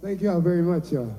Thank y'all very much, y'all.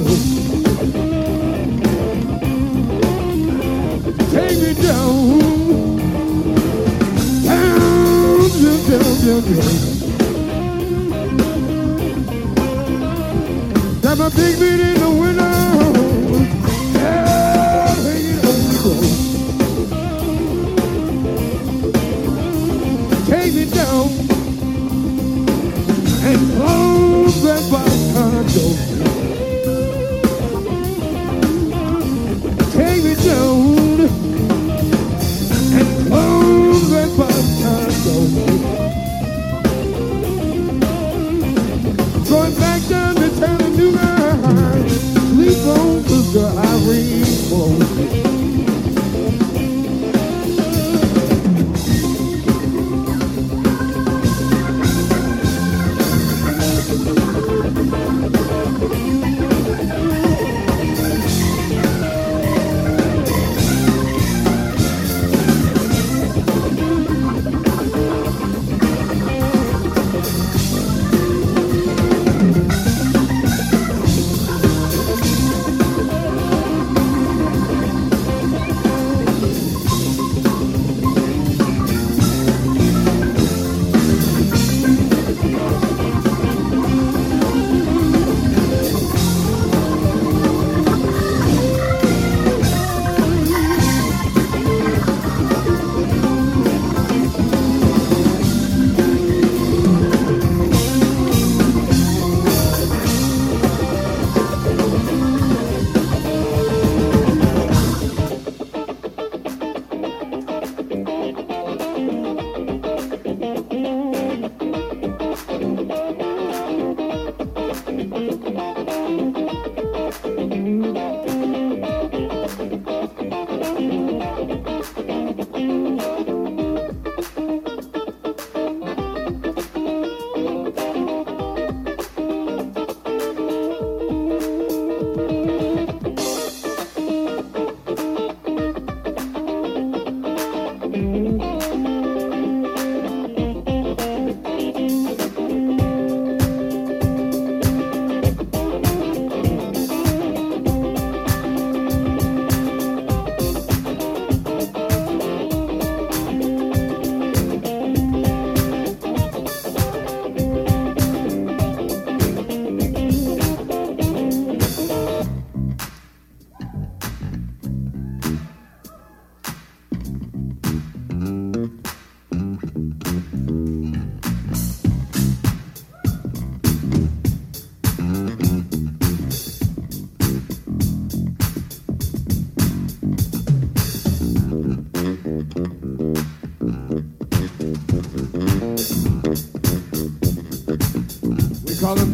do.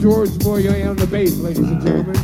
George Moyer on the bass, ladies and gentlemen.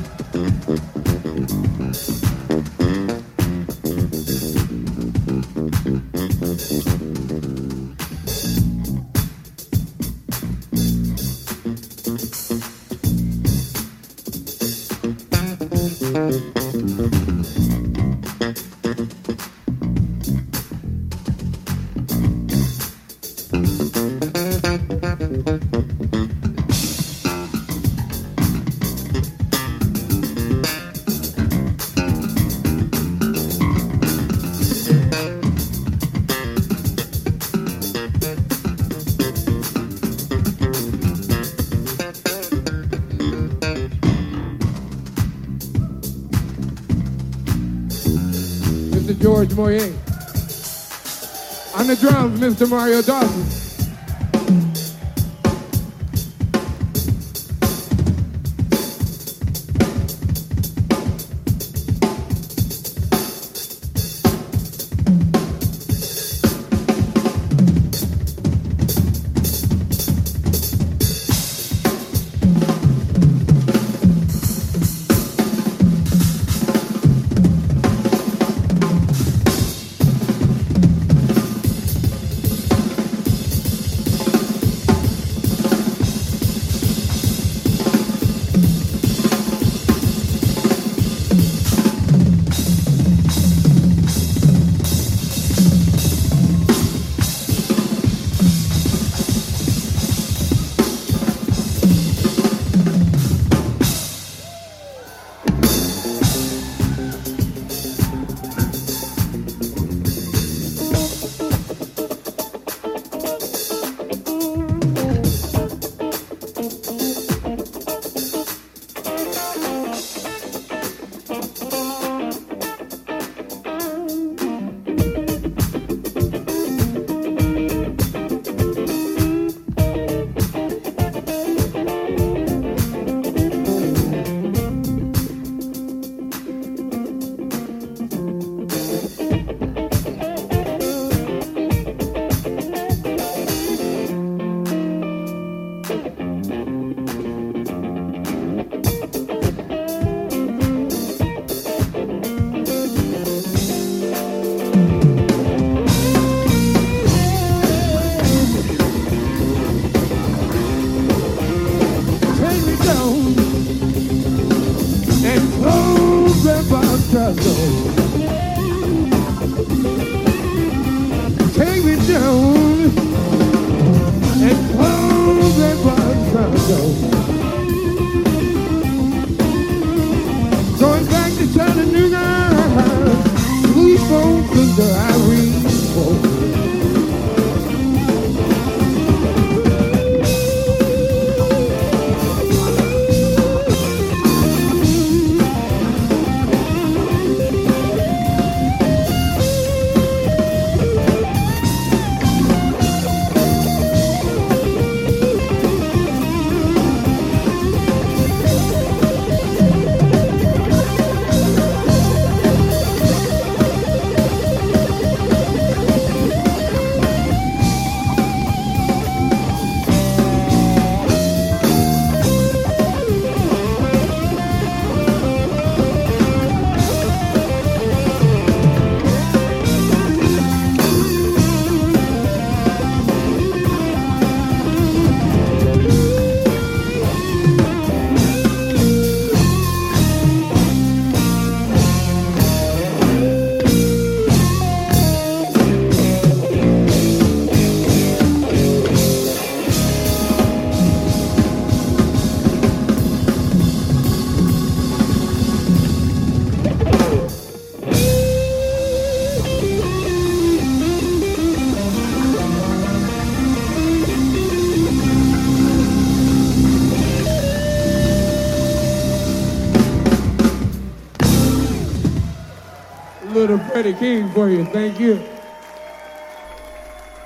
On the drums, Mr. Mario Dawson.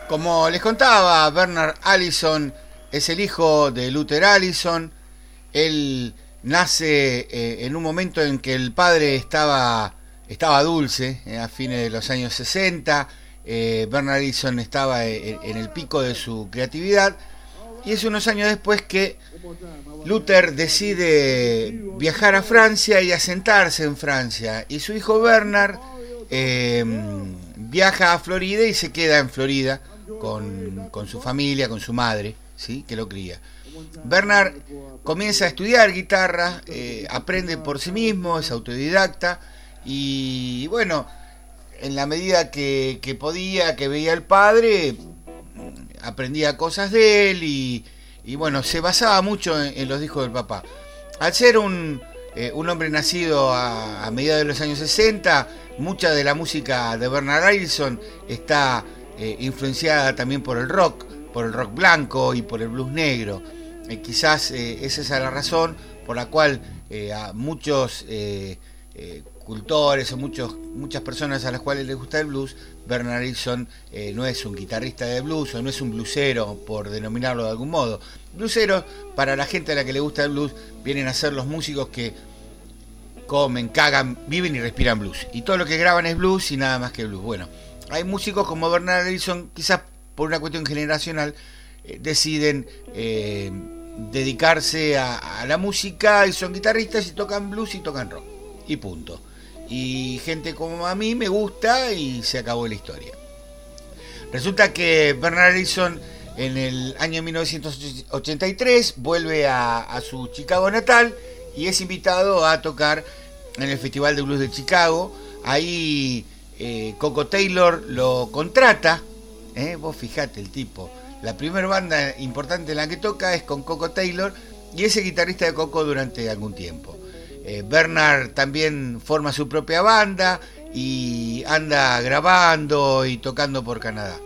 Como les contaba, Bernard Allison es el hijo de Luther Allison. Él nace eh, en un momento en que el padre estaba, estaba dulce, eh, a fines de los años 60. Eh, Bernard Allison estaba en, el pico de su creatividad Y es unos años después que Luther decide viajar a Francia y asentarse en Francia. Y su hijo Bernard eh, viaja a Florida y se queda en Florida con, con su familia, con su madre, ¿sí? que lo cría. Bernard comienza a estudiar guitarra, eh, aprende por sí mismo, es autodidacta y bueno, en la medida que, podía, que veía el padre, aprendía cosas de él y, y bueno, se basaba mucho en, los discos del papá. Al ser un, eh, un hombre nacido a, a mediados de los años 60, mucha de la música de Bernard Harrison está eh, influenciada también por el rock, por el rock blanco y por el blues negro. Eh, quizás eh, esa es la razón por la cual a muchos cultores o muchos, muchas personas a las cuales les gusta el blues, Bernard Harrison no es un guitarrista de blues o no es un bluesero, por denominarlo de algún modo. Bluesero, para la gente a la que le gusta el blues, vienen a ser los músicos que comen, cagan, viven y respiran blues. Y todo lo que graban es blues y nada más que blues. Bueno, hay músicos como Bernard Harrison, quizás por una cuestión generacional, eh, deciden eh, dedicarse a, la música y son guitarristas y tocan blues y tocan rock. Y punto. Y gente como a mí me gusta y se acabó la historia. Resulta que Bernard Harrison en el año 1983 vuelve a, a su Chicago natal y es invitado a tocar en el Festival de Blues de Chicago. Ahí eh, Coco Taylor lo contrata, eh, vos fijate el tipo, la primera banda importante en la que toca es con Coco Taylor y ese guitarrista de Coco durante algún tiempo. Eh, Bernard también forma su propia banda y anda grabando y tocando por Canadá.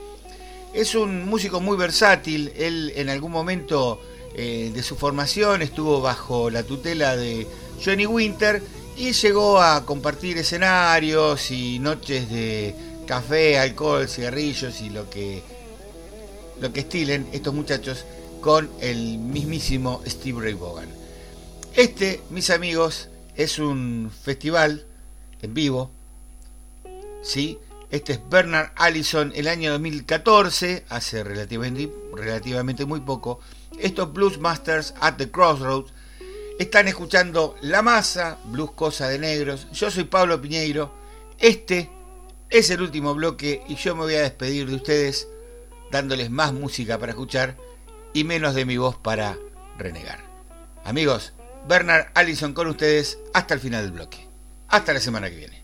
Es un músico muy versátil, él en algún momento de su formación estuvo bajo la tutela de Johnny Winter y llegó a compartir escenarios y noches de café, alcohol, cigarrillos y lo que lo que estilen estos muchachos con el mismísimo Steve Ray Vaughan. Este, mis amigos, es un festival en vivo. ¿sí? Este es Bernard Allison el año 2014, hace relativamente, relativamente muy poco. Estos Blues Masters at the Crossroads están escuchando La Masa, Blues Cosa de Negros. Yo soy Pablo Piñeiro. Este es el último bloque y yo me voy a despedir de ustedes dándoles más música para escuchar y menos de mi voz para renegar. Amigos, Bernard Allison con ustedes hasta el final del bloque. Hasta la semana que viene.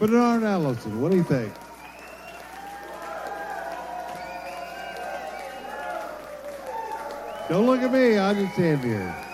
Bernard Allison, what do you think? Don't look at me, I just stand here.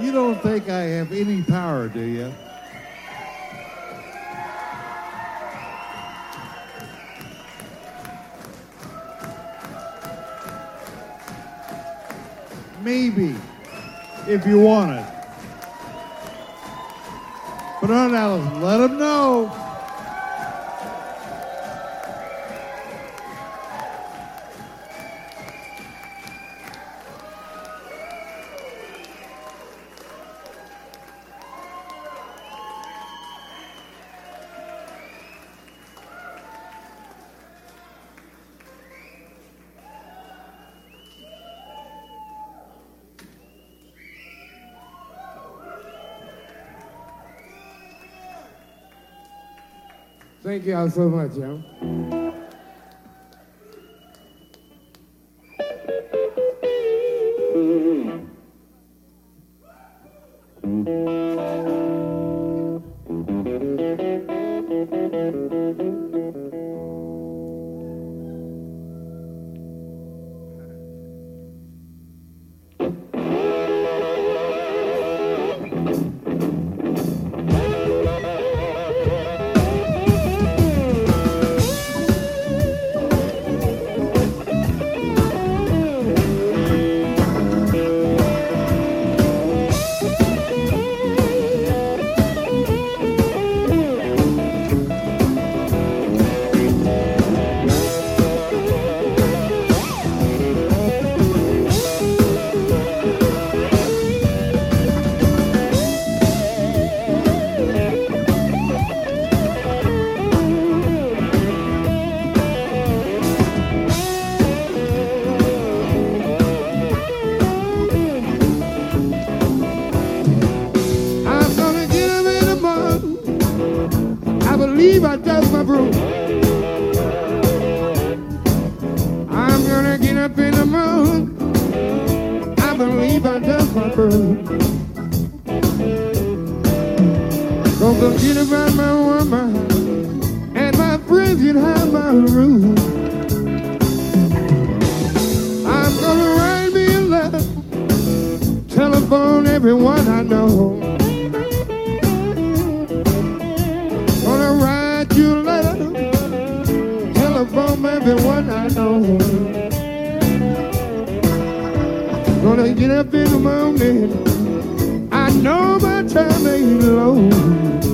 You don't think I have any power, do you? Maybe, if you want it. But on Alice, let them know. Thank y'all so much, yo. Everyone I know. Gonna write you a letter, telephone everyone I know. Gonna get up in the morning, I know my time ain't low.